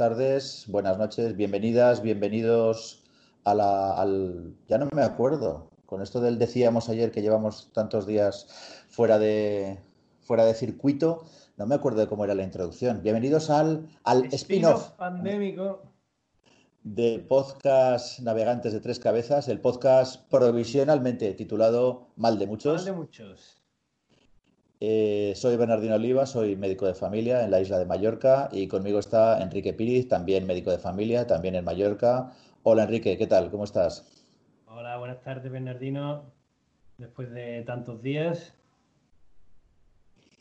buenas tardes, buenas noches, bienvenidas, bienvenidos a la, al... Ya no me acuerdo, con esto del decíamos ayer que llevamos tantos días fuera de, fuera de circuito, no me acuerdo de cómo era la introducción. Bienvenidos al, al spin-off pandémico del podcast Navegantes de Tres Cabezas, el podcast provisionalmente titulado Mal de Muchos. Mal de Muchos. Eh, soy Bernardino Oliva, soy médico de familia en la isla de Mallorca y conmigo está Enrique Piriz, también médico de familia, también en Mallorca. Hola Enrique, ¿qué tal? ¿Cómo estás? Hola, buenas tardes Bernardino. Después de tantos días,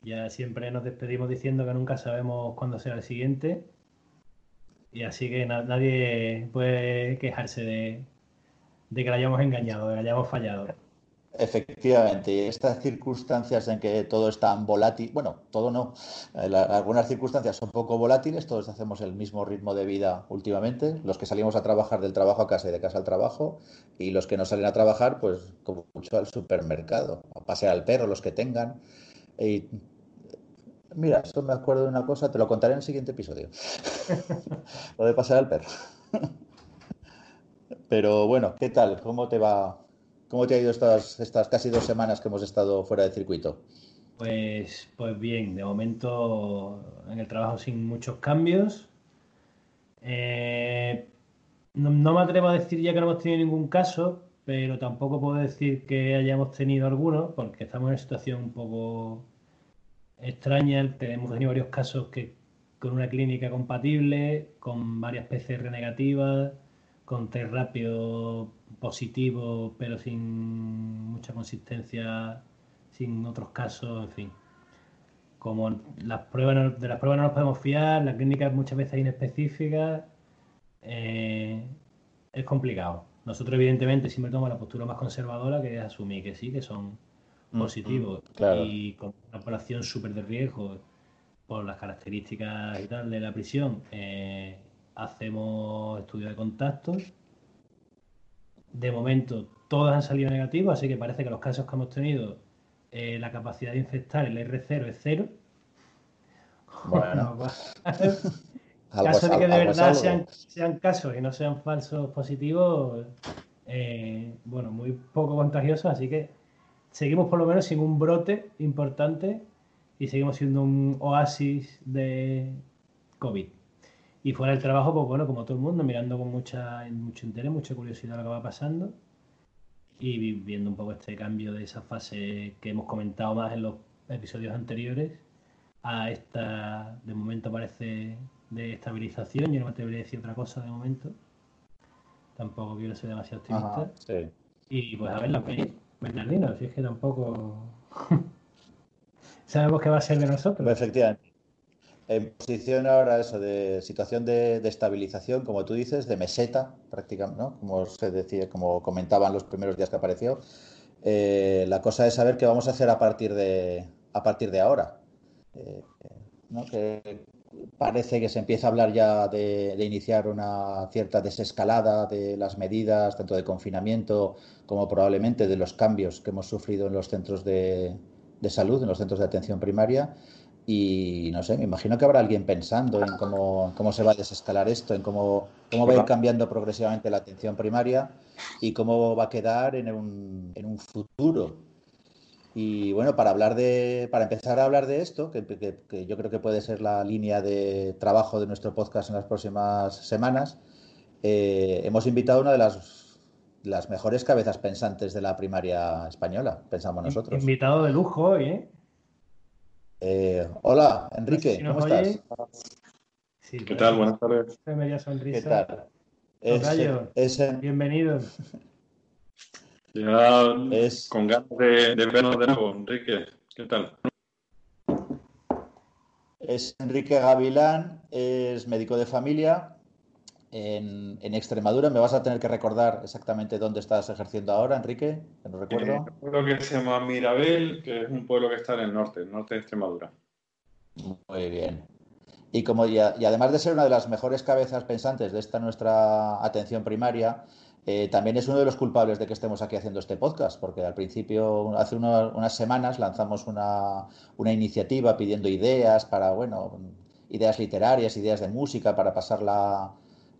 ya siempre nos despedimos diciendo que nunca sabemos cuándo será el siguiente. Y así que nadie puede quejarse de, que la hayamos engañado, de que la hayamos fallado. Efectivamente, estas circunstancias en que todo es tan volátil, bueno, todo no, eh, algunas circunstancias son poco volátiles, todos hacemos el mismo ritmo de vida últimamente, los que salimos a trabajar del trabajo a casa y de casa al trabajo, y los que no salen a trabajar, pues como mucho al supermercado, a pasear al perro, los que tengan. Y, mira, eso me acuerdo de una cosa, te lo contaré en el siguiente episodio, lo de pasear al perro. Pero bueno, ¿qué tal? ¿Cómo te va ¿Cómo te ha ido estas, estas casi dos semanas que hemos estado fuera de circuito? Pues, pues bien, de momento en el trabajo sin muchos cambios. Eh, no, me atrevo a decir ya que no hemos tenido ningún caso, pero tampoco puedo decir que hayamos tenido alguno, porque estamos en una situación un poco extraña. Tenemos tenido varios casos que con una clínica compatible, con varias PCR negativas, con test rápido positivo, pero sin mucha consistencia, sin otros casos, en fin. Como las pruebas de las pruebas no nos podemos fiar, la clínica es muchas veces inespecífica, eh, es complicado. Nosotros, evidentemente, siempre tomamos la postura más conservadora, que es asumir que sí, que son mm, positivos mm, y con una población súper de riesgo por las características y tal de la prisión. Eh, hacemos estudios de contactos de momento, todos han salido negativos, así que parece que los casos que hemos tenido, eh, la capacidad de infectar el R0 es cero. Bueno. caso de que de verdad sean, casos y no sean falsos positivos, eh, bueno, muy poco contagiosos, así que seguimos por lo menos sin un brote importante y seguimos siendo un oasis de COVID. Y fuera del trabajo, pues bueno, como todo el mundo, mirando con mucha, mucho interés, mucha curiosidad lo que va pasando y viendo un poco este cambio de esa fase que hemos comentado más en los episodios anteriores a esta, de momento parece de estabilización. Yo no me atrevería a decir otra cosa de momento. Tampoco quiero ser demasiado optimista. Y pues a ver la peli, Bernardino, si es que tampoco sabemos qué va a ser de nosotros. Efectivamente en posición ahora eso de situación de, estabilización, como tú dices, de meseta, prácticamente, ¿no? Como se decía, como comentaban los primeros días que apareció. Eh, la cosa es saber qué vamos a hacer a partir de, a partir de ahora. Eh, que parece que se empieza a hablar ya de, iniciar una cierta desescalada de las medidas, tanto de confinamiento como probablemente de los cambios que hemos sufrido en los centros de, de salud, en los centros de atención primaria. Y no sé, me imagino que habrá alguien pensando en cómo, cómo se va a desescalar esto, en cómo, cómo va a ir cambiando progresivamente la atención primaria y cómo va a quedar en un, en un futuro. Y bueno, para hablar de, para empezar a hablar de esto, que, que, yo creo que puede ser la línea de trabajo de nuestro podcast en las próximas semanas, eh, hemos invitado a una de las, las mejores cabezas pensantes de la primaria española, pensamos nosotros. Invitado de lujo hoy, ¿eh? Eh, hola, Enrique, ¿cómo estás? ¿Qué tal? Buenas tardes. ¿Qué tal? Es, Bienvenido. Ya es... con ganas de, de vernos de nuevo, Enrique. ¿Qué tal? Es Enrique Gavilán, es médico de familia, en, Extremadura. ¿Me vas a tener que recordar exactamente dónde estás ejerciendo ahora, Enrique? Que no recuerdo. un pueblo que se llama Mirabel, que es un pueblo que está en el norte, el norte de Extremadura. Muy bien. Y, como ya, y además de ser una de las mejores cabezas pensantes de esta nuestra atención primaria, eh, también es uno de los culpables de que estemos aquí haciendo este podcast, porque al principio, hace unas semanas, lanzamos una, una iniciativa pidiendo ideas para, bueno, ideas literarias, ideas de música para pasar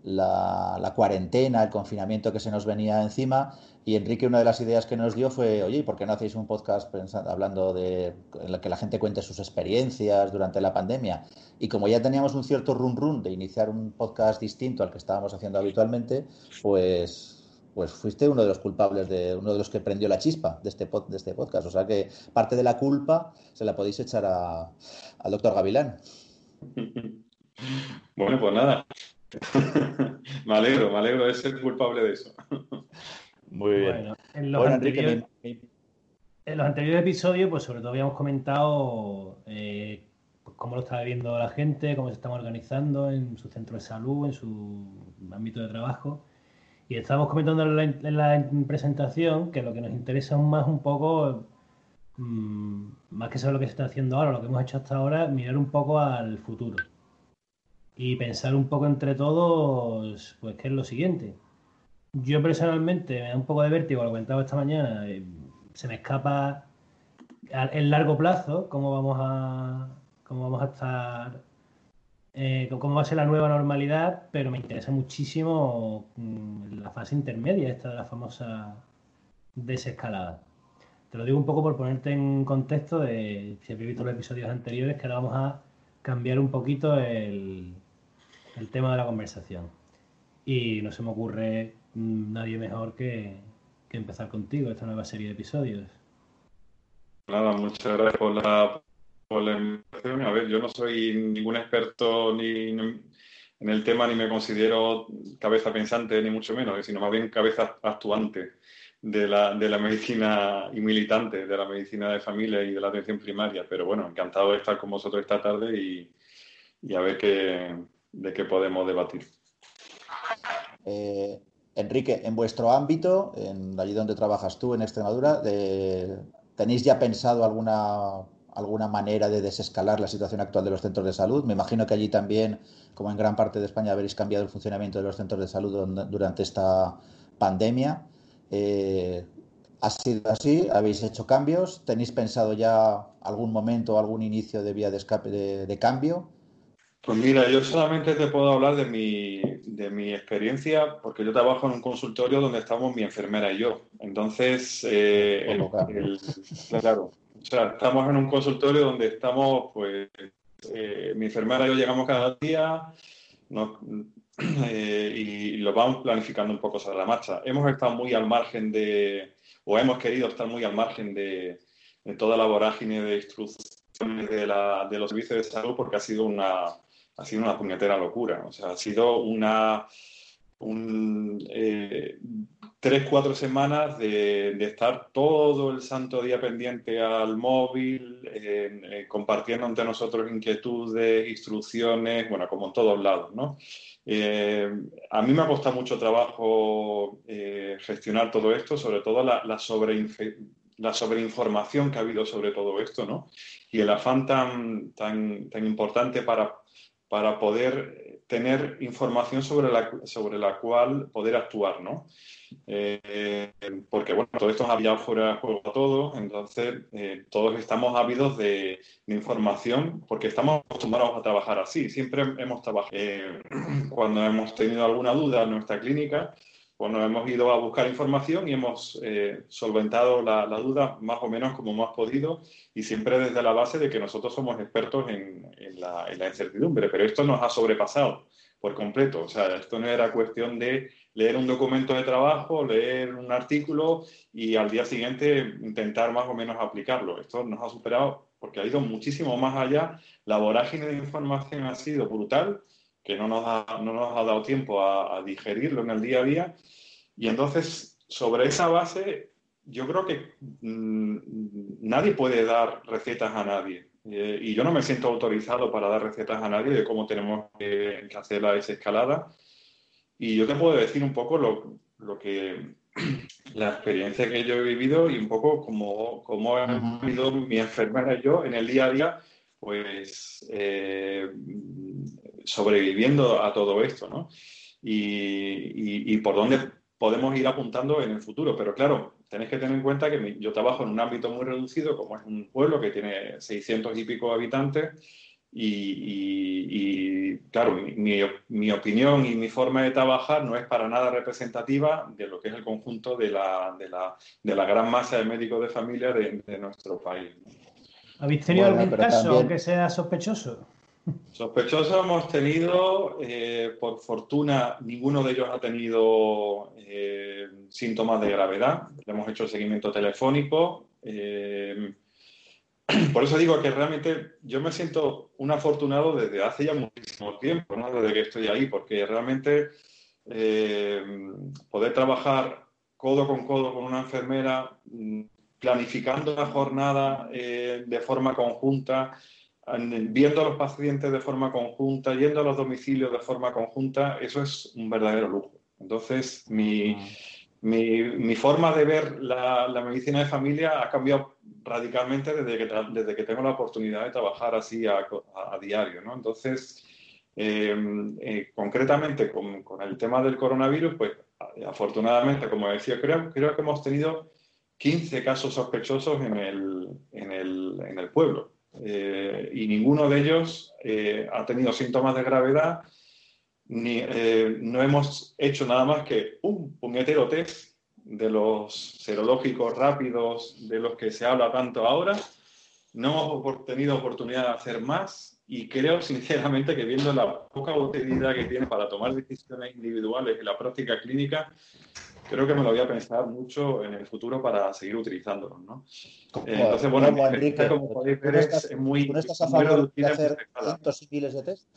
la, cuarentena, el confinamiento que se nos venía encima. Y Enrique, una de las ideas que nos dio fue, oye, ¿por qué no hacéis un podcast hablando de que la gente cuente sus experiencias durante la pandemia? Y como ya teníamos un cierto run run de iniciar un podcast distinto al que estábamos haciendo habitualmente, pues pues fuiste uno de los culpables de uno de los que prendió la chispa de este, de este podcast. O sea que parte de la culpa se la podéis echar al doctor Gavilán. Bueno, pues nada, me alegro, me alegro de ser culpable de eso. Muy bien. en, los anteriores, episodios, pues sobre todo habíamos comentado eh, pues, cómo lo estaba viendo la gente, cómo se están organizando en su centro de salud, en su ámbito de trabajo. Y estábamos comentando en la, presentación que lo que nos interesa más un poco, mm, más que saber lo que se está haciendo ahora, lo que hemos hecho hasta ahora, mirar un poco al futuro y pensar un poco entre todos, pues, qué es lo siguiente. Yo personalmente me da un poco de vértigo, lo comentaba esta mañana, eh, se me escapa en largo plazo cómo vamos a, cómo vamos a estar, eh, cómo va a ser la nueva normalidad, pero me interesa muchísimo mm, la fase intermedia, esta de la famosa desescalada. Te lo digo un poco por ponerte en contexto de si habéis visto los episodios anteriores, que ahora vamos a cambiar un poquito el, el tema de la conversación. Y no se me ocurre nadie mejor que, empezar contigo esta nueva serie de episodios. Nada, muchas gracias por la, por la invitación. A ver, yo no soy ningún experto ni, en el tema, ni me considero cabeza pensante, ni mucho menos, sino más bien cabeza actuante de la, de la medicina y militante de la medicina de familia y de la atención primaria. Pero bueno, encantado de estar con vosotros esta tarde y, y a ver qué, de qué podemos debatir. Eh, Enrique, en vuestro ámbito, en allí donde trabajas tú, en Extremadura, ¿tenéis ya pensado alguna, alguna manera de desescalar la situación actual de los centros de salud? Me imagino que allí también, como en gran parte de España, habréis cambiado el funcionamiento de los centros de salud durante esta pandemia. Eh, ¿Ha sido así? ¿Habéis hecho cambios? ¿Tenéis pensado ya algún momento, algún inicio de vía de escape de cambio? Pues mira, yo solamente te puedo hablar de mi, de mi experiencia, porque yo trabajo en un consultorio donde estamos mi enfermera y yo. Entonces, eh, claro, o sea, estamos en un consultorio donde estamos, pues, eh, mi enfermera y yo llegamos cada día eh, y lo vamos planificando un poco sobre la marcha. Hemos estado muy al margen de, o hemos querido estar muy al margen de, de toda la vorágine de instrucciones de, la, de los servicios de salud porque ha sido una ha sido una puñetera locura. O sea, ha sido una. Eh, tres, cuatro semanas de, estar todo el santo día pendiente al móvil, eh, compartiendo entre nosotros inquietudes, instrucciones, bueno, como en todos lados, ¿no? Eh, a mí me ha costado mucho trabajo gestionar todo esto, sobre todo la, la, la sobreinformación que ha habido sobre todo esto, ¿no? Y el afán tan, tan, tan importante para para poder tener información sobre la, sobre la cual poder actuar, ¿no? Eh, porque, bueno, todo esto es había fuera de juego a todos, entonces eh, todos estamos ávidos de, información porque estamos acostumbrados a trabajar así. Siempre hemos trabajado. Eh, cuando hemos tenido alguna duda en nuestra clínica, bueno, hemos ido a buscar información y hemos eh, solventado la, duda más o menos como hemos podido y siempre desde la base de que nosotros somos expertos en, la, incertidumbre, pero esto nos ha sobrepasado por completo. O sea, esto no era cuestión de leer un documento de trabajo, leer un artículo y al día siguiente intentar más o menos aplicarlo. Esto nos ha superado porque ha ido muchísimo más allá. La vorágine de información ha sido brutal que no nos ha, no nos ha dado tiempo a, digerirlo en el día a día. Y entonces, sobre esa base, yo creo que mm, nadie puede dar recetas a nadie. Eh, y yo no me siento autorizado para dar recetas a nadie de cómo tenemos que, hacer la desescalada. Y yo te puedo decir un poco lo, lo que la experiencia que yo he vivido y un poco cómo, cómo ha vivido mi enfermera y yo en el día a día, pues eh, sobreviviendo a todo esto, ¿no? Y, por dónde podemos ir apuntando en el futuro. Pero claro, tenéis que tener en cuenta que yo trabajo en un ámbito muy reducido, como es un pueblo que tiene 600 y pico habitantes, Y, claro, mi, opinión y mi forma de trabajar no es para nada representativa de lo que es el conjunto de la, de la, de la gran masa de médicos de familia de, nuestro país. ¿Habéis tenido algún caso que sea sospechoso? Sospechosos hemos tenido, eh, por fortuna, ninguno de ellos ha tenido eh, síntomas de gravedad. hemos hecho el seguimiento telefónico. Eh, por eso digo que realmente yo me siento un afortunado desde hace ya muchísimo tiempo, ¿no? desde que estoy ahí, porque realmente poder trabajar codo con codo con una enfermera, mm, planificando la jornada de forma conjunta, viendo a los pacientes de forma conjunta, yendo a los domicilios de forma conjunta, eso es un verdadero lujo. Entonces, mi, mm. forma de ver la, medicina de familia ha cambiado radicalmente desde que, desde que tengo la oportunidad de trabajar así a, diario. ¿no? Entonces, em, eh, concretamente con, el tema del coronavirus, pues afortunadamente, como decía, creo, creo que hemos tenido 15 casos sospechosos en el, en el, en el pueblo. Eh, y ninguno de ellos eh, ha tenido síntomas de gravedad, ni, eh, no hemos hecho nada más que un puñetero test de los serológicos rápidos de los que se habla tanto ahora. No hemos tenido oportunidad de hacer más y creo sinceramente que viendo la poca utilidad que tiene para tomar decisiones individuales en la práctica clínica, creo que me lo voy a pensar mucho en el futuro para seguir utilizándolos, ¿no? Eh, entonces, bueno, como Enrique, como podéis ver, es muy... ¿Tú no estás a favor de hacer cientos y miles de test?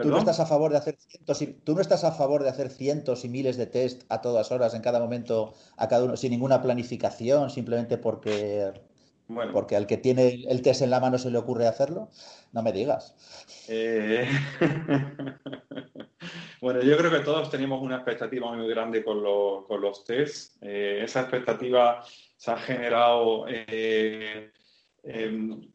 ¿Tú no, estás a favor de hacer cientos y, ¿Tú no estás a favor de hacer cientos y miles de test a todas horas, en cada momento, a cada uno, sin ninguna planificación, simplemente porque, bueno. porque al que tiene el test en la mano se le ocurre hacerlo? No me digas. Eh... Bueno, yo creo que todos teníamos una expectativa muy grande con, los test. Eh, esa expectativa se ha generado eh, em,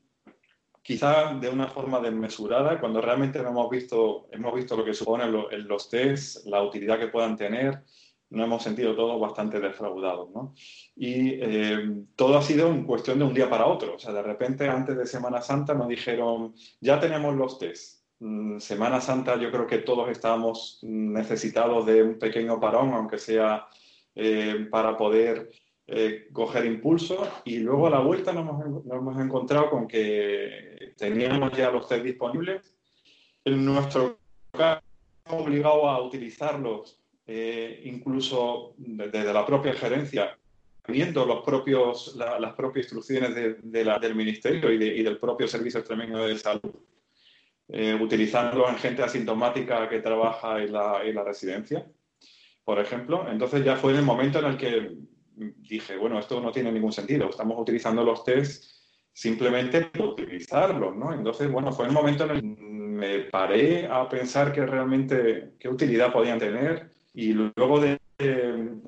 quizá de una forma desmesurada, cuando realmente no hemos visto, hemos visto lo que suponen los test, la utilidad que puedan tener, nos hemos sentido todos bastante defraudados. ¿no? Y em, todo ha sido en cuestión de un día para otro. O sea, de repente, antes de Semana Santa, nos dijeron, ya tenemos los test Mm, Semana Santa yo creo que todos estábamos necesitados de un pequeño parón, aunque sea eh, para poder eh, coger impulso. Y luego a la vuelta nos hemos, encontrado con que teníamos ya los test disponibles. En nuestro caso, obligado a utilizarlos eh, incluso desde la propia gerencia, viendo los propios, las propias instrucciones del Ministerio y, y, del propio Servicio Extremeño de Salud eh, utilizarlo en gente asintomática que trabaja en la, residencia, por ejemplo. Entonces ya fue en el momento en el que dije, bueno, esto no tiene ningún sentido, estamos utilizando los test simplemente por utilizarlos, ¿no? Entonces, bueno, fue el momento en el que me paré a pensar que realmente qué utilidad podían tener y luego de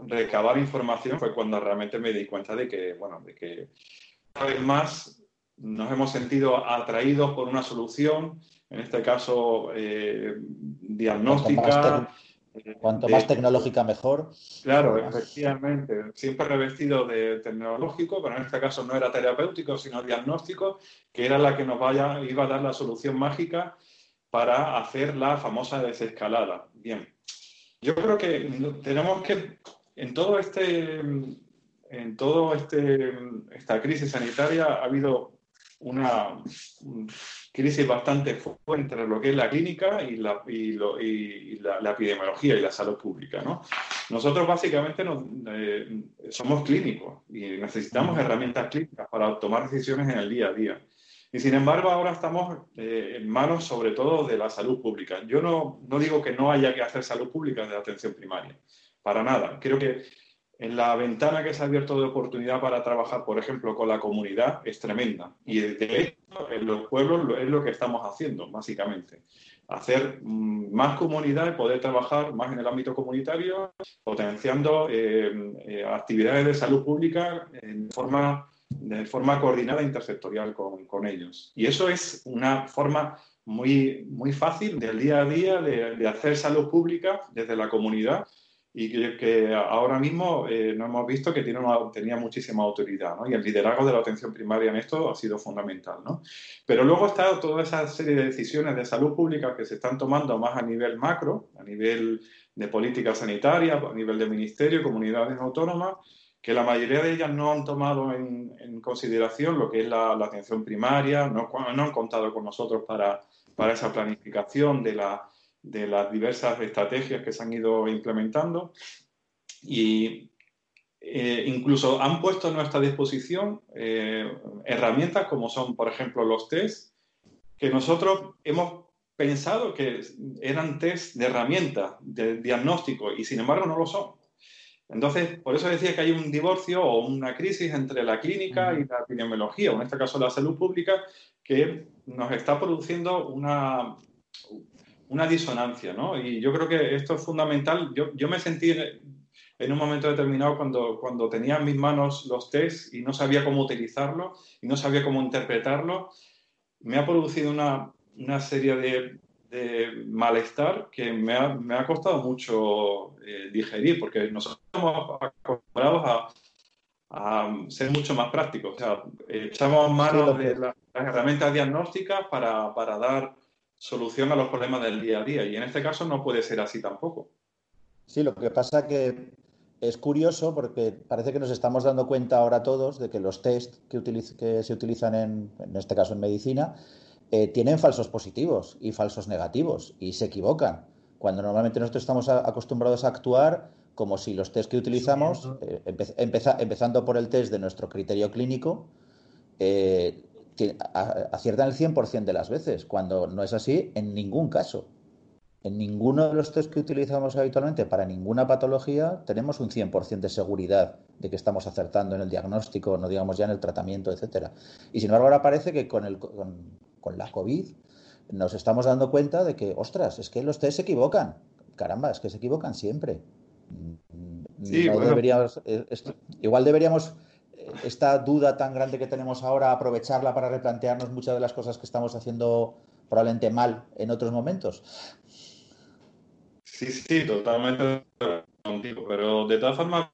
recabar información fue cuando realmente me di cuenta de que, bueno, de que una vez más nos hemos sentido atraídos por una solución en este caso eh, diagnóstica. Cuanto más, tecnológica mejor. Claro, efectivamente. Siempre revestido de tecnológico, pero en este caso no era terapéutico, sino diagnóstico, que era la que nos vaya, iba a dar la solución mágica para hacer la famosa desescalada. Bien. Yo creo que tenemos que, en todo este, en todo este, esta crisis sanitaria ha habido una crisis bastante fuerte entre lo que es la clínica y la, la, epidemiología y la salud pública. ¿no? Nosotros básicamente eh, somos clínicos y necesitamos herramientas clínicas para tomar decisiones en el día a día. Y sin embargo, ahora estamos eh, en manos sobre todo de la salud pública. Yo no, no digo que no haya que hacer salud pública de atención primaria, para nada. Creo que en la ventana que se ha abierto de oportunidad para trabajar, por ejemplo, con la comunidad es tremenda. Y de hecho, en los pueblos es lo que estamos haciendo, básicamente. Hacer mm, más comunidad y poder trabajar más en el ámbito comunitario, potenciando eh, eh, actividades de salud pública en forma, de forma coordinada e intersectorial con, con, ellos. Y eso es una forma muy, muy fácil del día a día de, hacer salud pública desde la comunidad y que, ahora mismo eh, no hemos visto que tiene tenía muchísima autoridad. Y el liderazgo de la atención primaria en esto ha sido fundamental, ¿no? Pero luego está toda esa serie de decisiones de salud pública que se están tomando más a nivel macro, a nivel de política sanitaria, a nivel de ministerio, comunidades autónomas, que la mayoría de ellas no han tomado en, consideración lo que es la, atención primaria, no, han contado con nosotros para, para esa planificación de la de las diversas estrategias que se han ido implementando y eh, incluso han puesto a nuestra disposición eh, herramientas como son, por ejemplo, los test, que nosotros hemos pensado que eran test de herramienta, de diagnóstico, y sin embargo no lo son. Entonces, por eso decía que hay un divorcio o una crisis entre la clínica y la epidemiología, o en este caso la salud pública, que nos está produciendo una, una disonancia, ¿no? Y yo creo que esto es fundamental. Yo, yo me sentí en, un momento determinado cuando, cuando tenía en mis manos los tests y no sabía cómo utilizarlo y no sabía cómo interpretarlo, me ha producido una, una serie de, de, malestar que me ha, me ha costado mucho eh, digerir, porque nosotros estamos acostumbrados a, a ser mucho más prácticos. O sea, echamos manos de las herramientas diagnósticas para, para dar solución a los problemas del día a día. Y en este caso no puede ser así tampoco. Sí, lo que pasa que es curioso porque parece que nos estamos dando cuenta ahora todos de que los test que, que se utilizan en, en, este caso en medicina eh, tienen falsos positivos y falsos negativos y se equivocan. Cuando normalmente nosotros estamos acostumbrados a actuar como si los test que utilizamos, eh, empezando por el test de nuestro criterio clínico, eh, aciertan el 100% de las veces, cuando no es así en ningún caso. En ninguno de los test que utilizamos habitualmente para ninguna patología tenemos un 100% de seguridad de que estamos acertando en el diagnóstico, no digamos ya en el tratamiento, etcétera. Y sin embargo ahora parece que con, el, con, la COVID nos estamos dando cuenta de que, ostras, es que los test se equivocan. Caramba, es que se equivocan siempre. deberíamos, eh, igual deberíamos esta duda tan grande que tenemos ahora, aprovecharla para replantearnos muchas de las cosas que estamos haciendo probablemente mal en otros momentos. Sí, sí, totalmente contigo, pero de todas formas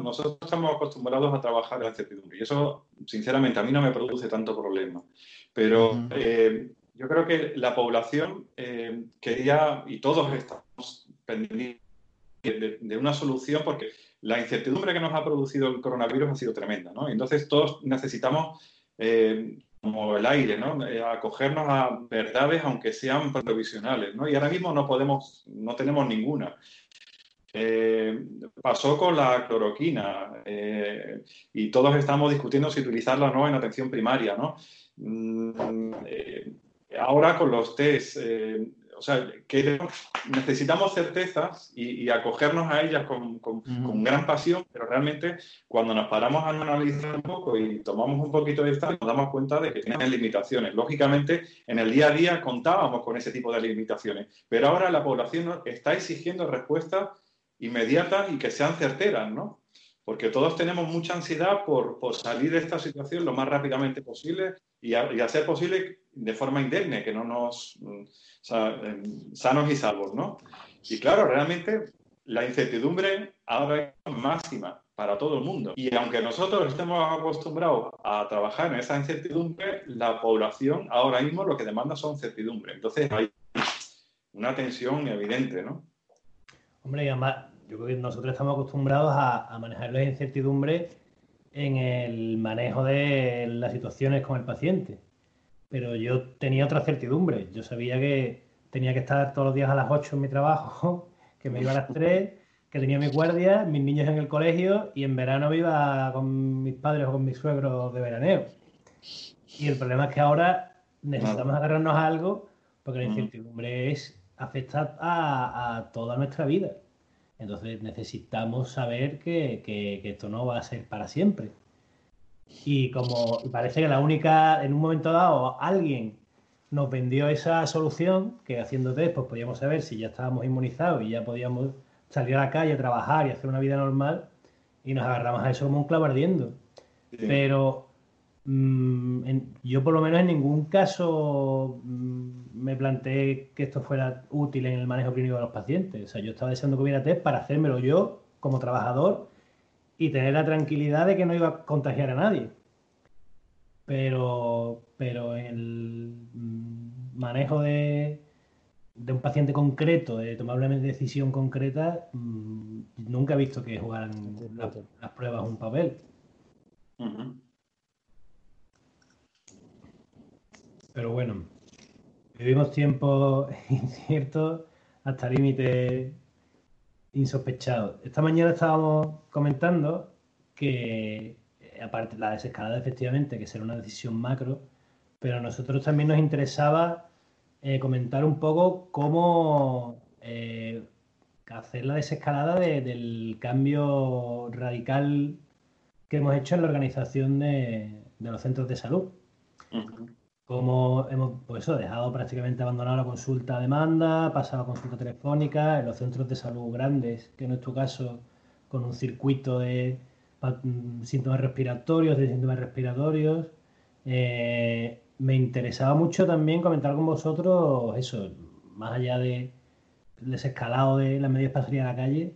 nosotros estamos acostumbrados a trabajar en la incertidumbre y eso, sinceramente, a mí no me produce tanto problema. Pero eh, yo creo que la población eh, quería, y todos estamos pendientes de, una solución porque la incertidumbre que nos ha producido el coronavirus ha sido tremenda, ¿no? Entonces todos necesitamos, eh, como el aire, ¿no? Eh, acogernos a verdades aunque sean provisionales, ¿no? Y ahora mismo no podemos, no tenemos ninguna. Eh, pasó con la cloroquina y todos estamos discutiendo si utilizarla o no en atención primaria, ¿no? Mm, ahora con los test o sea, que necesitamos certezas y, acogernos a ellas con, gran pasión, pero realmente cuando nos paramos a analizar un poco y tomamos un poquito de esto, nos damos cuenta de que tienen limitaciones. Lógicamente, en el día a día contábamos con ese tipo de limitaciones, pero ahora la población está exigiendo respuestas inmediatas y que sean certeras, ¿no? Porque todos tenemos mucha ansiedad por, salir de esta situación lo más rápidamente posible y, y hacer posible de forma indemne, que no nos sanos y salvos, ¿no? Y claro, realmente la incertidumbre ahora es máxima para todo el mundo. Y aunque nosotros estemos acostumbrados a trabajar en esa incertidumbre, la población ahora mismo lo que demanda son certidumbre. Entonces hay una tensión evidente, ¿no? Hombre, y además, yo creo que nosotros estamos acostumbrados a, a manejar la incertidumbre en el manejo de las situaciones con el paciente pero yo tenía otra certidumbre. Yo sabía que tenía que estar todos los días a las 8 en mi trabajo, que me iba a las 3, que tenía mi guardia, mis niños en el colegio y en verano me iba con mis padres o con mis suegros de veraneo. Y el problema es que ahora necesitamos agarrarnos a algo porque la incertidumbre es afectar a, toda nuestra vida. Entonces necesitamos saber que, que esto no va a ser para siempre. Y como parece que la única, en un momento dado, alguien nos vendió esa solución, que haciendo test, pues podíamos saber si ya estábamos inmunizados y ya podíamos salir a la calle, trabajar y hacer una vida normal, y nos agarramos a eso como un clavo ardiendo. Pero mm, yo por lo menos en ningún caso mm, me planteé que esto fuera útil en el manejo clínico de los pacientes. O sea, yo estaba deseando que hubiera test para hacérmelo yo como trabajador y tener la tranquilidad de que no iba a contagiar a nadie. Pero, pero en el manejo de, de un paciente concreto, de tomar una decisión concreta, mm, nunca he visto que jugaran las pruebas un papel. Pero bueno, vivimos tiempos inciertos hasta límites insospechados. Esta mañana estábamos comentando que, eh, aparte la desescalada efectivamente, que será una decisión macro, pero a nosotros también nos interesaba eh, comentar un poco cómo eh, hacer la desescalada del cambio radical que hemos hecho en la organización de, los centros de salud. Como hemos pues dejado prácticamente abandonada la consulta a demanda, pasado a consulta telefónica, en los centros de salud grandes, que en nuestro caso con un circuito de síntomas respiratorios, de síntomas respiratorios. Eh, me interesaba mucho también comentar con vosotros eso, más allá de desescalado de las medidas para salir a la calle,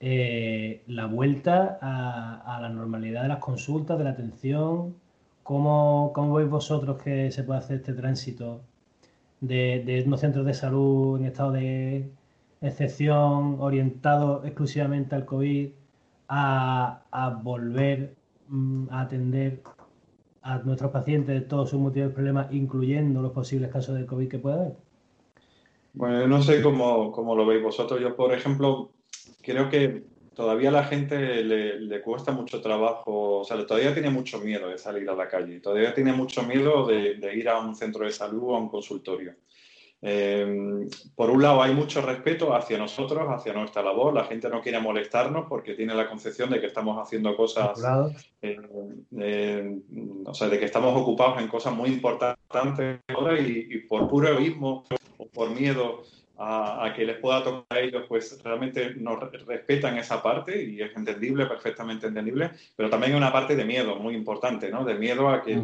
eh, la vuelta a, la normalidad de las consultas, de la atención, ¿cómo, cómo veis vosotros que se puede hacer este tránsito de, de unos centros de salud en estado de excepción, orientado exclusivamente al COVID, a, a volver mm, a atender a nuestros pacientes de todos sus de problemas, incluyendo los posibles casos de COVID que pueda haber? Bueno, no sé cómo, cómo, lo veis vosotros. Yo, por ejemplo, creo que todavía la gente le, cuesta mucho trabajo, o sea, todavía tiene mucho miedo de salir a la calle, todavía tiene mucho miedo de, de ir a un centro de salud o a un consultorio. Eh, por un lado, hay mucho respeto hacia nosotros, hacia nuestra labor. La gente no quiere molestarnos porque tiene la concepción de que estamos haciendo cosas, eh, eh, o sea, de que estamos ocupados en cosas muy importantes ahora y, por puro egoísmo o por miedo a, que les pueda tocar a ellos, pues realmente no respetan esa parte y es entendible, perfectamente entendible, pero también hay una parte de miedo muy importante, ¿no? De miedo a, que,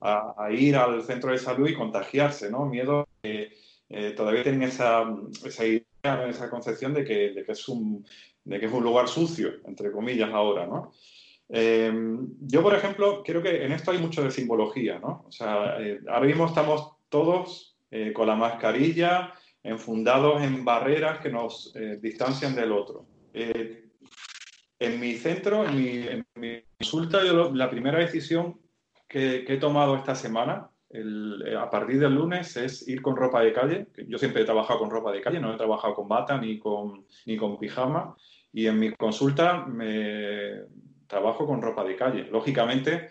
a, ir al centro de salud y contagiarse, ¿no? Miedo a que eh, todavía tienen esa, esa, idea, esa concepción de que, de que, es un, de que es un lugar sucio, entre comillas, ahora, ¿no? Eh, yo, por ejemplo, creo que en esto hay mucho de simbología, ¿no? O sea, eh, ahora mismo estamos todos con la mascarilla, enfundados en barreras que nos distancian del otro. en mi centro, en mi, consulta, yo, la primera decisión que, he tomado esta semana eh, a partir del lunes es ir con ropa de calle. Yo siempre he trabajado con ropa de calle, no he trabajado con bata ni con, ni con pijama. Y en mi consulta me trabajo con ropa de calle. Lógicamente,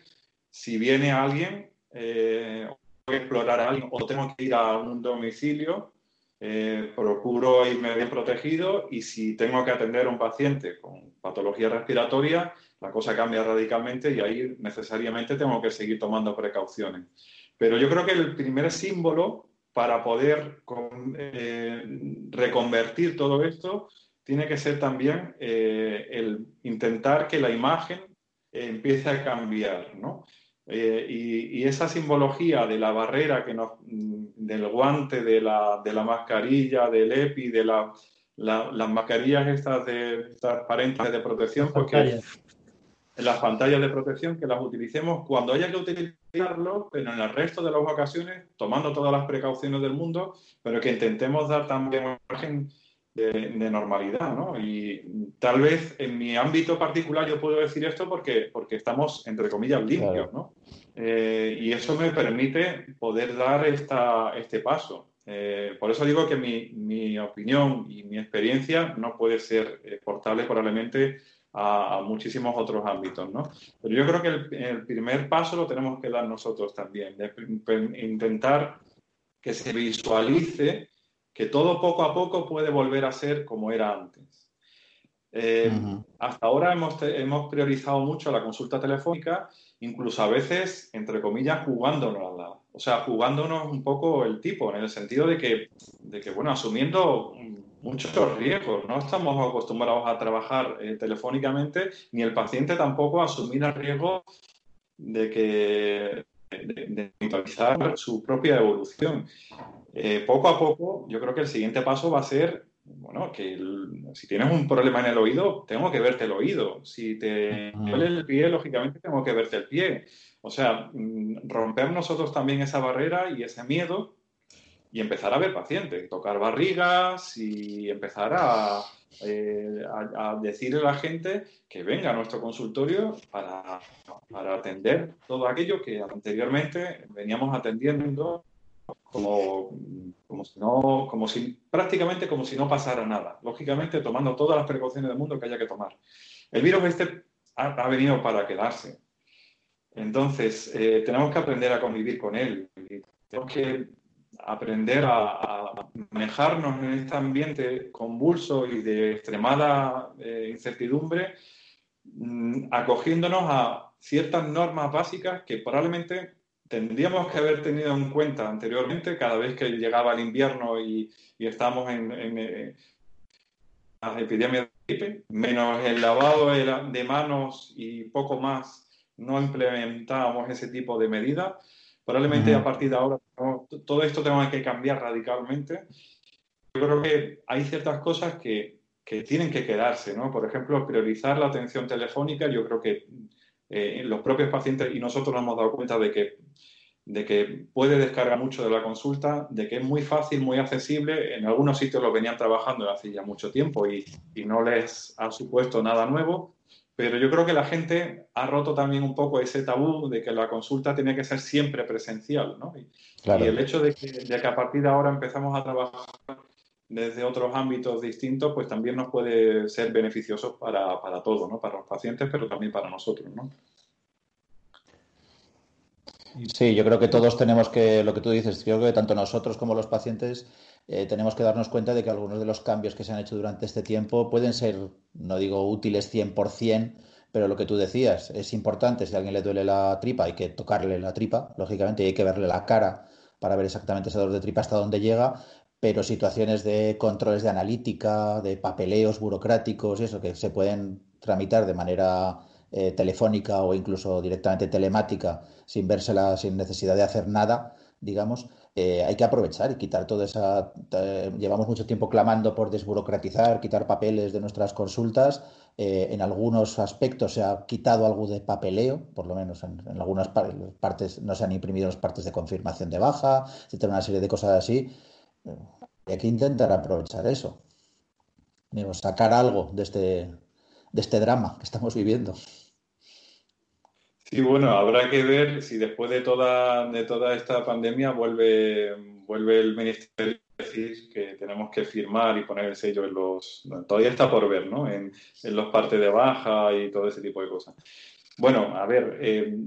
si viene alguien, eh, o explorar a alguien o tengo que ir a un domicilio, eh, procuro irme bien protegido y si tengo que atender a un paciente con patología respiratoria, la cosa cambia radicalmente y ahí necesariamente tengo que seguir tomando precauciones. Pero yo creo que el primer símbolo para poder eh, reconvertir todo esto tiene que ser también eh, el intentar que la imagen empiece a cambiar, ¿no? Eh, y, esa simbología de la barrera, que nos, del guante, de la, de la mascarilla, del EPI, de la, las mascarillas estas de transparentes de protección, porque las pantallas de protección que las utilicemos cuando haya que utilizarlo, pero en el resto de las ocasiones, tomando todas las precauciones del mundo, pero que intentemos dar también una de, normalidad, ¿no? Y tal vez en mi ámbito particular yo puedo decir esto porque, porque estamos, entre comillas, limpios, ¿no? Eh, y eso me permite poder dar esta, este paso. Eh, por eso digo que mi, mi, opinión y mi experiencia no puede ser eh, portable probablemente a, muchísimos otros ámbitos, ¿no? Pero yo creo que el, primer paso lo tenemos que dar nosotros también, de intentar que se visualice que todo poco a poco puede volver a ser como era antes. Eh, hasta ahora hemos, hemos, priorizado mucho la consulta telefónica, incluso a veces, entre comillas, jugándonos, la, o sea, jugándonos un poco el tipo, en el sentido de que, de que bueno, asumiendo muchos riesgos. No estamos acostumbrados a trabajar eh, telefónicamente, ni el paciente tampoco a asumir el riesgo de que de, monitorizar su propia evolución. Eh, poco a poco, yo creo que el siguiente paso va a ser, bueno, que si tienes un problema en el oído, tengo que verte el oído. Si te duele el pie, lógicamente tengo que verte el pie. O sea, mm, romper nosotros también esa barrera y ese miedo y empezar a ver pacientes, tocar barrigas y empezar a, eh, a, decirle a la gente que venga a nuestro consultorio para, para, atender todo aquello que anteriormente veníamos atendiendo como, como si no, como si, prácticamente como si no pasara nada. Lógicamente, tomando todas las precauciones del mundo que haya que tomar. El virus este ha, venido para quedarse. Entonces, eh, tenemos que aprender a convivir con él. Tenemos que aprender a, manejarnos en este ambiente convulso y de extremada eh, incertidumbre, mm, acogiéndonos a ciertas normas básicas que probablemente tendríamos que haber tenido en cuenta anteriormente cada vez que llegaba el invierno y, y estamos en, en, las epidemias de gripe, menos el lavado de manos y poco más, no implementábamos ese tipo de medidas Probablemente a partir de ahora todo esto tenga que cambiar radicalmente. Yo creo que hay ciertas cosas que, que tienen que quedarse, ¿no? Por ejemplo, priorizar la atención telefónica. Yo creo que eh, los propios pacientes y nosotros nos hemos dado cuenta de que, de que puede descargar mucho de la consulta, de que es muy fácil, muy accesible. En algunos sitios lo venían trabajando hace ya mucho tiempo y, y no les ha supuesto nada nuevo. Pero yo creo que la gente ha roto también un poco ese tabú de que la consulta tenía que ser siempre presencial, ¿no? Y, el hecho de que, de que, a partir de ahora empezamos a trabajar desde otros ámbitos distintos, pues también nos puede ser beneficioso para, para todos, ¿no? Para los pacientes, pero también para nosotros, ¿no? Sí, yo creo que todos tenemos que, lo que tú dices, creo que tanto nosotros como los pacientes eh, tenemos que darnos cuenta de que algunos de los cambios que se han hecho durante este tiempo pueden ser, no digo útiles 100%, pero lo que tú decías, es importante, si a alguien le duele la tripa, hay que tocarle la tripa, lógicamente, y hay que verle la cara para ver exactamente ese dolor de tripa hasta dónde llega, pero situaciones de controles de analítica, de papeleos burocráticos y eso que se pueden tramitar de manera eh, telefónica o incluso directamente telemática sin vérsela, sin necesidad de hacer nada, digamos, eh, hay que aprovechar y quitar toda esa... llevamos mucho tiempo clamando por desburocratizar, quitar papeles de nuestras consultas. Eh, en algunos aspectos se ha quitado algo de papeleo, por lo menos en, algunas partes no se han imprimido las partes de confirmación de baja, etcétera, una serie de cosas así. Eh, hay que intentar aprovechar eso. sacar algo de este, de este drama que estamos viviendo. Sí, bueno, habrá que ver si después de toda, de toda esta pandemia vuelve, vuelve el Ministerio a decir que tenemos que firmar y poner el sello en los... Todavía está por ver, ¿no? En, los partes de baja y todo ese tipo de cosas. Bueno, a ver, eh,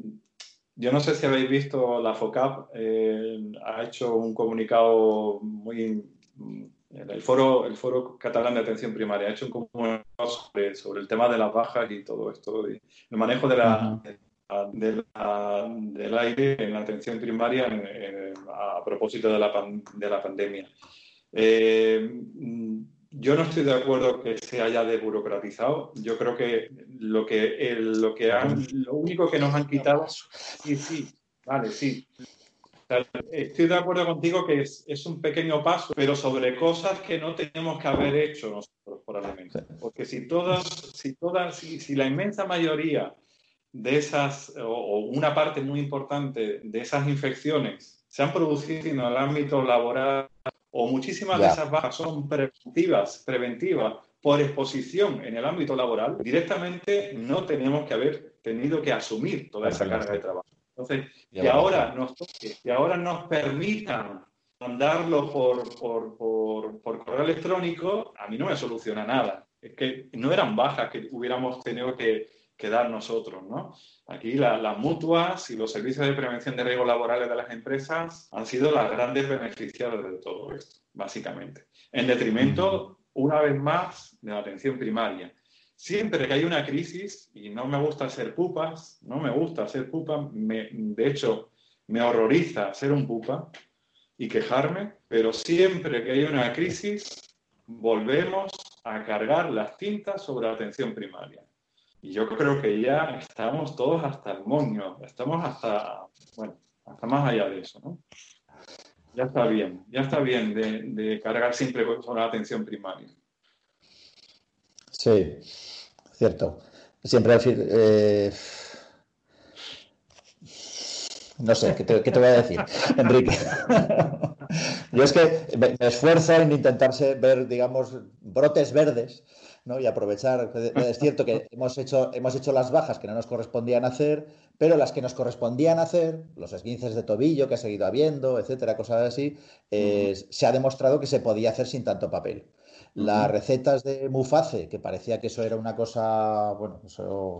yo no sé si habéis visto, la FOCAP eh, ha hecho un comunicado muy... El foro, el foro catalán de atención primaria ha hecho un comunicado sobre, el tema de las bajas y todo esto, el manejo de la, del aire en la atención primaria a propósito de la, de la pandemia. Eh, yo no estoy de acuerdo que se haya desburocratizado. Yo creo que lo que, lo que han, lo único que nos han quitado, sí, sí, vale, sí. Estoy de acuerdo contigo que es, es, un pequeño paso, pero sobre cosas que no tenemos que haber hecho nosotros probablemente. Porque si todas, si todas, si, si la inmensa mayoría de esas, o, una parte muy importante de esas infecciones se han producido en el ámbito laboral o muchísimas de esas bajas son preventivas, preventivas por exposición en el ámbito laboral, directamente no tenemos que haber tenido que asumir toda esa carga de trabajo. Entonces, que ahora nos que ahora nos permitan mandarlo por, por, por, por correo electrónico, a mí no me soluciona nada. Es que no eran bajas que hubiéramos tenido que, que dar nosotros. ¿no? Aquí las mutuas y los servicios de prevención de riesgos laborales de las empresas han sido las grandes beneficiadas de todo esto, básicamente. En detrimento, una vez más, de la atención primaria. Siempre que hay una crisis, y no me gusta ser pupas, no me gusta ser pupa, de hecho, me horroriza ser un pupa y quejarme, pero siempre que hay una crisis, volvemos a cargar las tintas sobre la atención primaria Y yo creo que ya estamos todos hasta el moño, estamos hasta, bueno, hasta más allá de eso, ¿no? Ya está bien, ya está bien de, cargar siempre con la atención primaria. Sí, cierto. Siempre decir, eh, no sé, ¿qué te, voy a decir, Enrique? Yo es que me, esfuerzo en intentarse ver, digamos, brotes verdes ¿no? y aprovechar. Es cierto que hemos hecho, hemos hecho las bajas que no nos correspondían hacer, pero las que nos correspondían hacer, los esguinces de tobillo que ha seguido habiendo, etcétera, cosas así, eh, se ha demostrado que se podía hacer sin tanto papel. Las recetas de Muface, que parecía que eso era una cosa, bueno,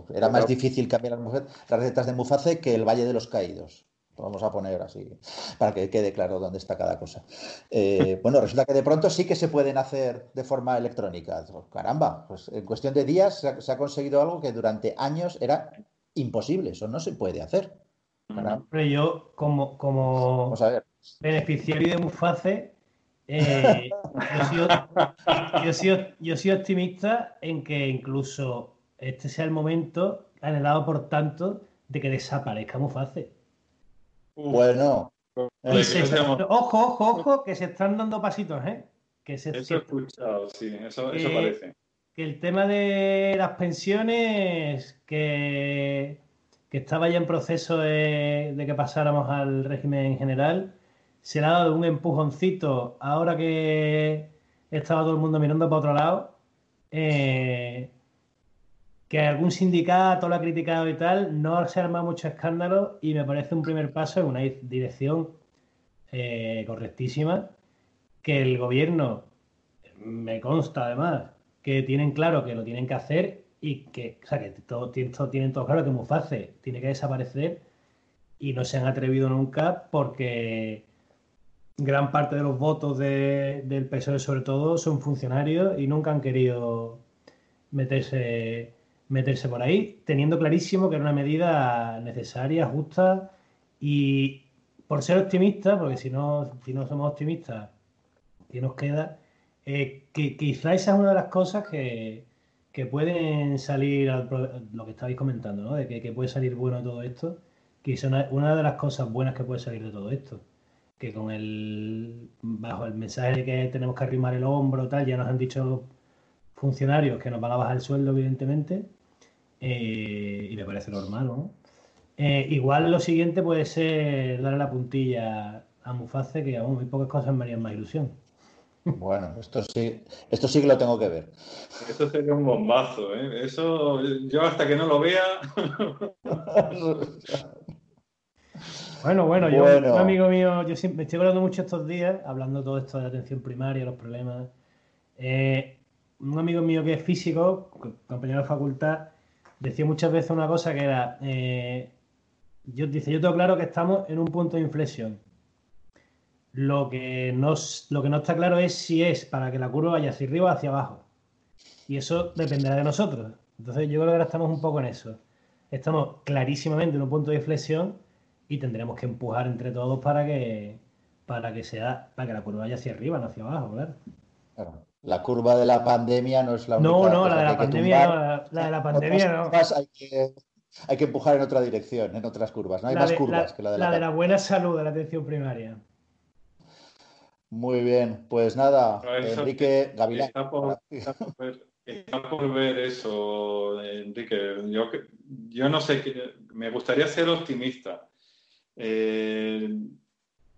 era más difícil cambiar las recetas de Muface que el Valle de los Caídos. Vamos a poner así, para que quede claro dónde está cada cosa. Eh, bueno, resulta que de pronto sí que se pueden hacer de forma electrónica. Caramba, pues en cuestión de días se ha, conseguido algo que durante años era imposible. Eso no se puede hacer. Pero yo, como, como beneficiario de Muface, eh, yo, soy, yo, soy, optimista en que incluso este sea el momento anhelado por tanto de que desaparezca Muface. Bueno. ojo, ojo, ojo, que se están dando pasitos, ¿eh? Que se, eso he escuchado, sí, eso, parece. Que el tema de las pensiones, que, que estaba ya en proceso de, que pasáramos al régimen general, se le ha dado un empujoncito ahora que estaba todo el mundo mirando para otro lado. Eh, que algún sindicato lo ha criticado y tal, no se arma mucho escándalo y me parece un primer paso en una dirección eh, correctísima, que el gobierno, me consta además, que tienen claro que lo tienen que hacer y que, o sea, que todo, tienen todo claro que Muface tiene que desaparecer y no se han atrevido nunca porque gran parte de los votos del PSOE sobre todo son funcionarios y nunca han querido meterse meterse por ahí, teniendo clarísimo que era una medida necesaria, justa y por ser optimista, porque si no, si no somos optimistas, ¿qué nos queda? Eh, que, quizá esa es una de las cosas que, pueden salir, lo que estabais comentando, ¿no? de que, puede salir bueno todo esto, que es una, una, de las cosas buenas que puede salir de todo esto, que con el, bajo el mensaje de que tenemos que arrimar el hombro, tal, ya nos han dicho funcionarios que nos van a bajar el sueldo, evidentemente, eh, y me parece normal, ¿no? Eh, igual lo siguiente puede ser darle la puntilla a Muface, que aún muy pocas cosas me harían más ilusión. Bueno, esto sí, esto sí que lo tengo que ver. Eso sería un bombazo, ¿eh? Eso, yo hasta que no lo vea. bueno, bueno, yo, un amigo mío, yo me estoy hablando mucho estos días, hablando todo esto de la atención primaria, los problemas. Eh, un amigo mío que es físico, compañero de facultad, decía muchas veces una cosa que era, eh, yo, dice, yo tengo claro que estamos en un punto de inflexión. Lo que, no, lo que no está claro es si es para que la curva vaya hacia arriba o hacia abajo. Y eso dependerá de nosotros. Entonces yo creo que ahora estamos un poco en eso. Estamos clarísimamente en un punto de inflexión y tendremos que empujar entre todos para que para que sea para que la curva vaya hacia arriba, no hacia abajo, claro. claro. La curva de la pandemia no es la única. No, no, la de la pandemia, no, la, de la pandemia no. Hay que, hay que empujar en otra dirección, en otras curvas. No hay más curvas que la de la, la de la buena salud de la atención primaria. Muy bien, pues nada, Enrique Gavilán. Está por, ver, eso, Enrique. Yo, yo no sé, me gustaría ser optimista. Eh,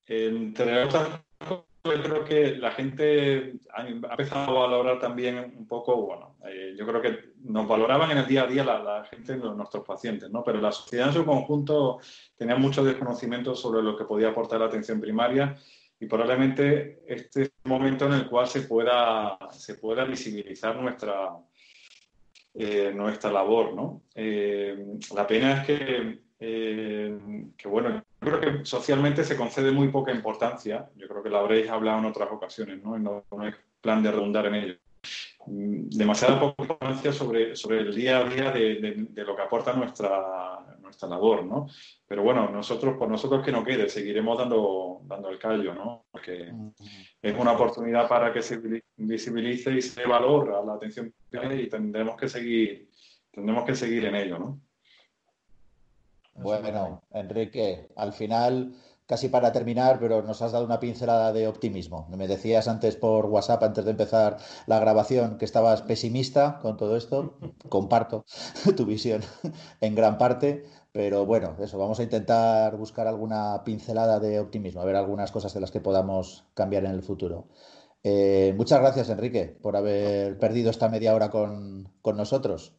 entre otras yo creo que la gente ha empezado a valorar también un poco, bueno, eh, yo creo que nos valoraban en el día a día la, gente, nuestros pacientes, ¿no? Pero la sociedad en su conjunto tenía mucho desconocimiento sobre lo que podía aportar la atención primaria y probablemente este es el momento en el cual se pueda, se pueda visibilizar nuestra, eh, nuestra labor, ¿no? Eh, la pena es que eh, que bueno, creo que socialmente se concede muy poca importancia, yo creo que lo habréis hablado en otras ocasiones, ¿no? No, hay plan de redundar en ello. Mm, demasiada poca importancia sobre, sobre el día a día de, lo que aporta nuestra, nuestra labor, ¿no? Pero bueno, nosotros, por nosotros que no quede, seguiremos dando, dando el callo, ¿no? Porque es una oportunidad para que se visibilice y se dé valor a la atención y tendremos que seguir tendremos que seguir en ello, ¿no? Bueno, Enrique, al final, casi para terminar, pero nos has dado una pincelada de optimismo. Me decías antes por WhatsApp, antes de empezar la grabación, que estabas pesimista con todo esto. Comparto tu visión en gran parte, pero bueno, eso, vamos a intentar buscar alguna pincelada de optimismo, a ver algunas cosas de las que podamos cambiar en el futuro. Eh, muchas gracias, Enrique, por haber perdido esta media hora con, con nosotros.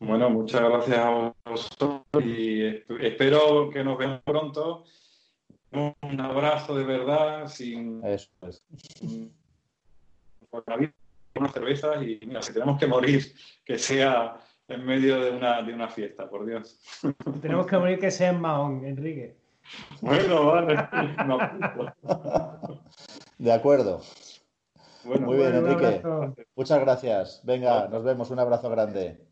Bueno, muchas gracias a vosotros y espero que nos veamos pronto. Un abrazo de verdad, sin. Eso es. unas cervezas y mira, si tenemos que morir, que sea en medio de una, de una fiesta, por Dios. Tenemos que morir que sea en Mahón, Enrique. Bueno, vale. De acuerdo. Muy bien, Enrique. Muchas gracias. Venga, nos vemos. Un abrazo grande.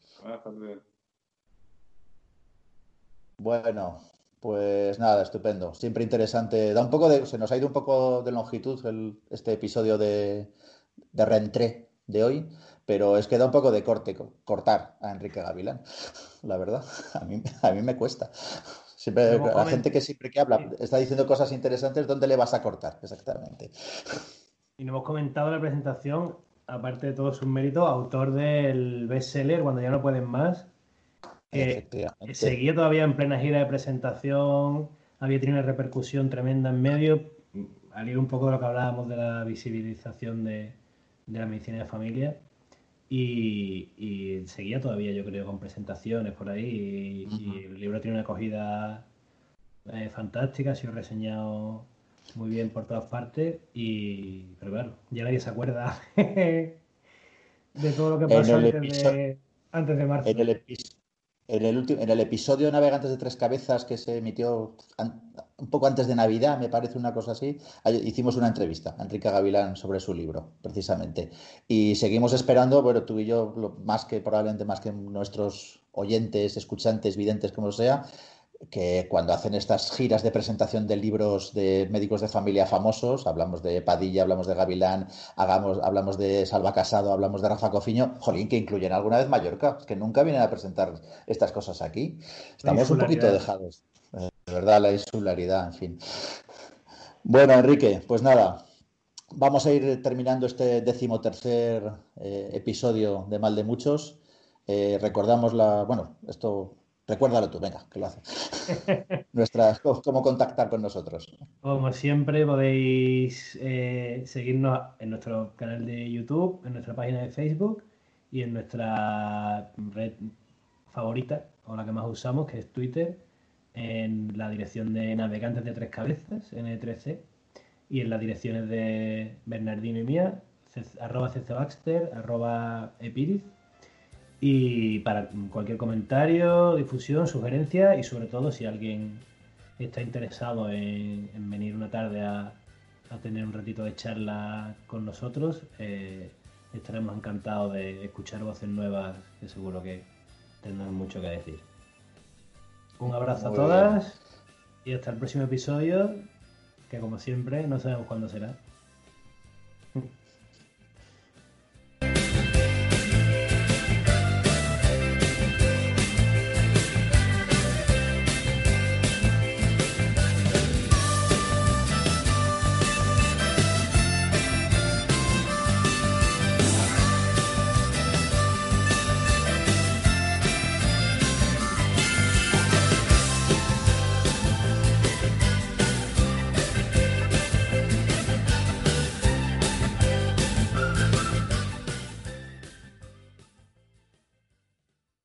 Bueno, pues nada, estupendo. Siempre interesante. Da un poco de, se nos ha ido un poco de longitud este episodio de, de reentré de hoy, pero es que da un poco de corte, cortar a Enrique Gavilán, la verdad. A mí, a mí me cuesta. Siempre, la gente que siempre que habla está diciendo cosas interesantes, ¿dónde le vas a cortar? Exactamente. Y no hemos comentado la presentación aparte de todo sus méritos, autor del bestseller Cuando ya no pueden más. seguía todavía en plena gira de presentación, había tenido una repercusión tremenda en medio, al ir un poco de lo que hablábamos de la visibilización de, la medicina de familia. Y, seguía todavía, yo creo, con presentaciones por ahí. Y, el libro tiene una acogida eh, fantástica, ha sido reseñado muy bien por todas partes. Y, pero claro, ya nadie se acuerda de todo lo que pasó antes de, antes de, marzo. En el, en el, en el episodio Navegantes de Tres Cabezas que se emitió un poco antes de Navidad, me parece una cosa así, hicimos una entrevista a Enrique Gavilán sobre su libro, precisamente. Y seguimos esperando, bueno, tú y yo, más que probablemente más que nuestros oyentes, escuchantes, videntes, como sea, que cuando hacen estas giras de presentación de libros de médicos de familia famosos, hablamos de Padilla, hablamos de Gavilán, hagamos, hablamos de Salva Casado, hablamos de Rafa Cofiño, jolín, que incluyen alguna vez Mallorca, que nunca vienen a presentar estas cosas aquí. Estamos un poquito dejados, eh, de verdad, la insularidad, en fin. Bueno, Enrique, pues nada, vamos a ir terminando este decimotercer eh, episodio de Mal de Muchos. Eh, recordamos la, bueno, esto Recuérdalo tú, venga, que lo haces. Nuestras, cómo contactar con nosotros. Como siempre, podéis eh, seguirnos en nuestro canal de YouTube, en nuestra página de Facebook y en nuestra red favorita, o la que más usamos, que es Twitter, en la dirección de Navegantes de Tres Cabezas, N3C, y en las direcciones de Bernardino y mía, arroba Baxter, arroba Epiris y para cualquier comentario, difusión, sugerencia y sobre todo si alguien está interesado en, venir una tarde a, tener un ratito de charla con nosotros, eh, estaremos encantados de escuchar voces nuevas que seguro que tendrán mucho que decir. Un abrazo a todas y hasta el próximo episodio, que como siempre no sabemos cuándo será.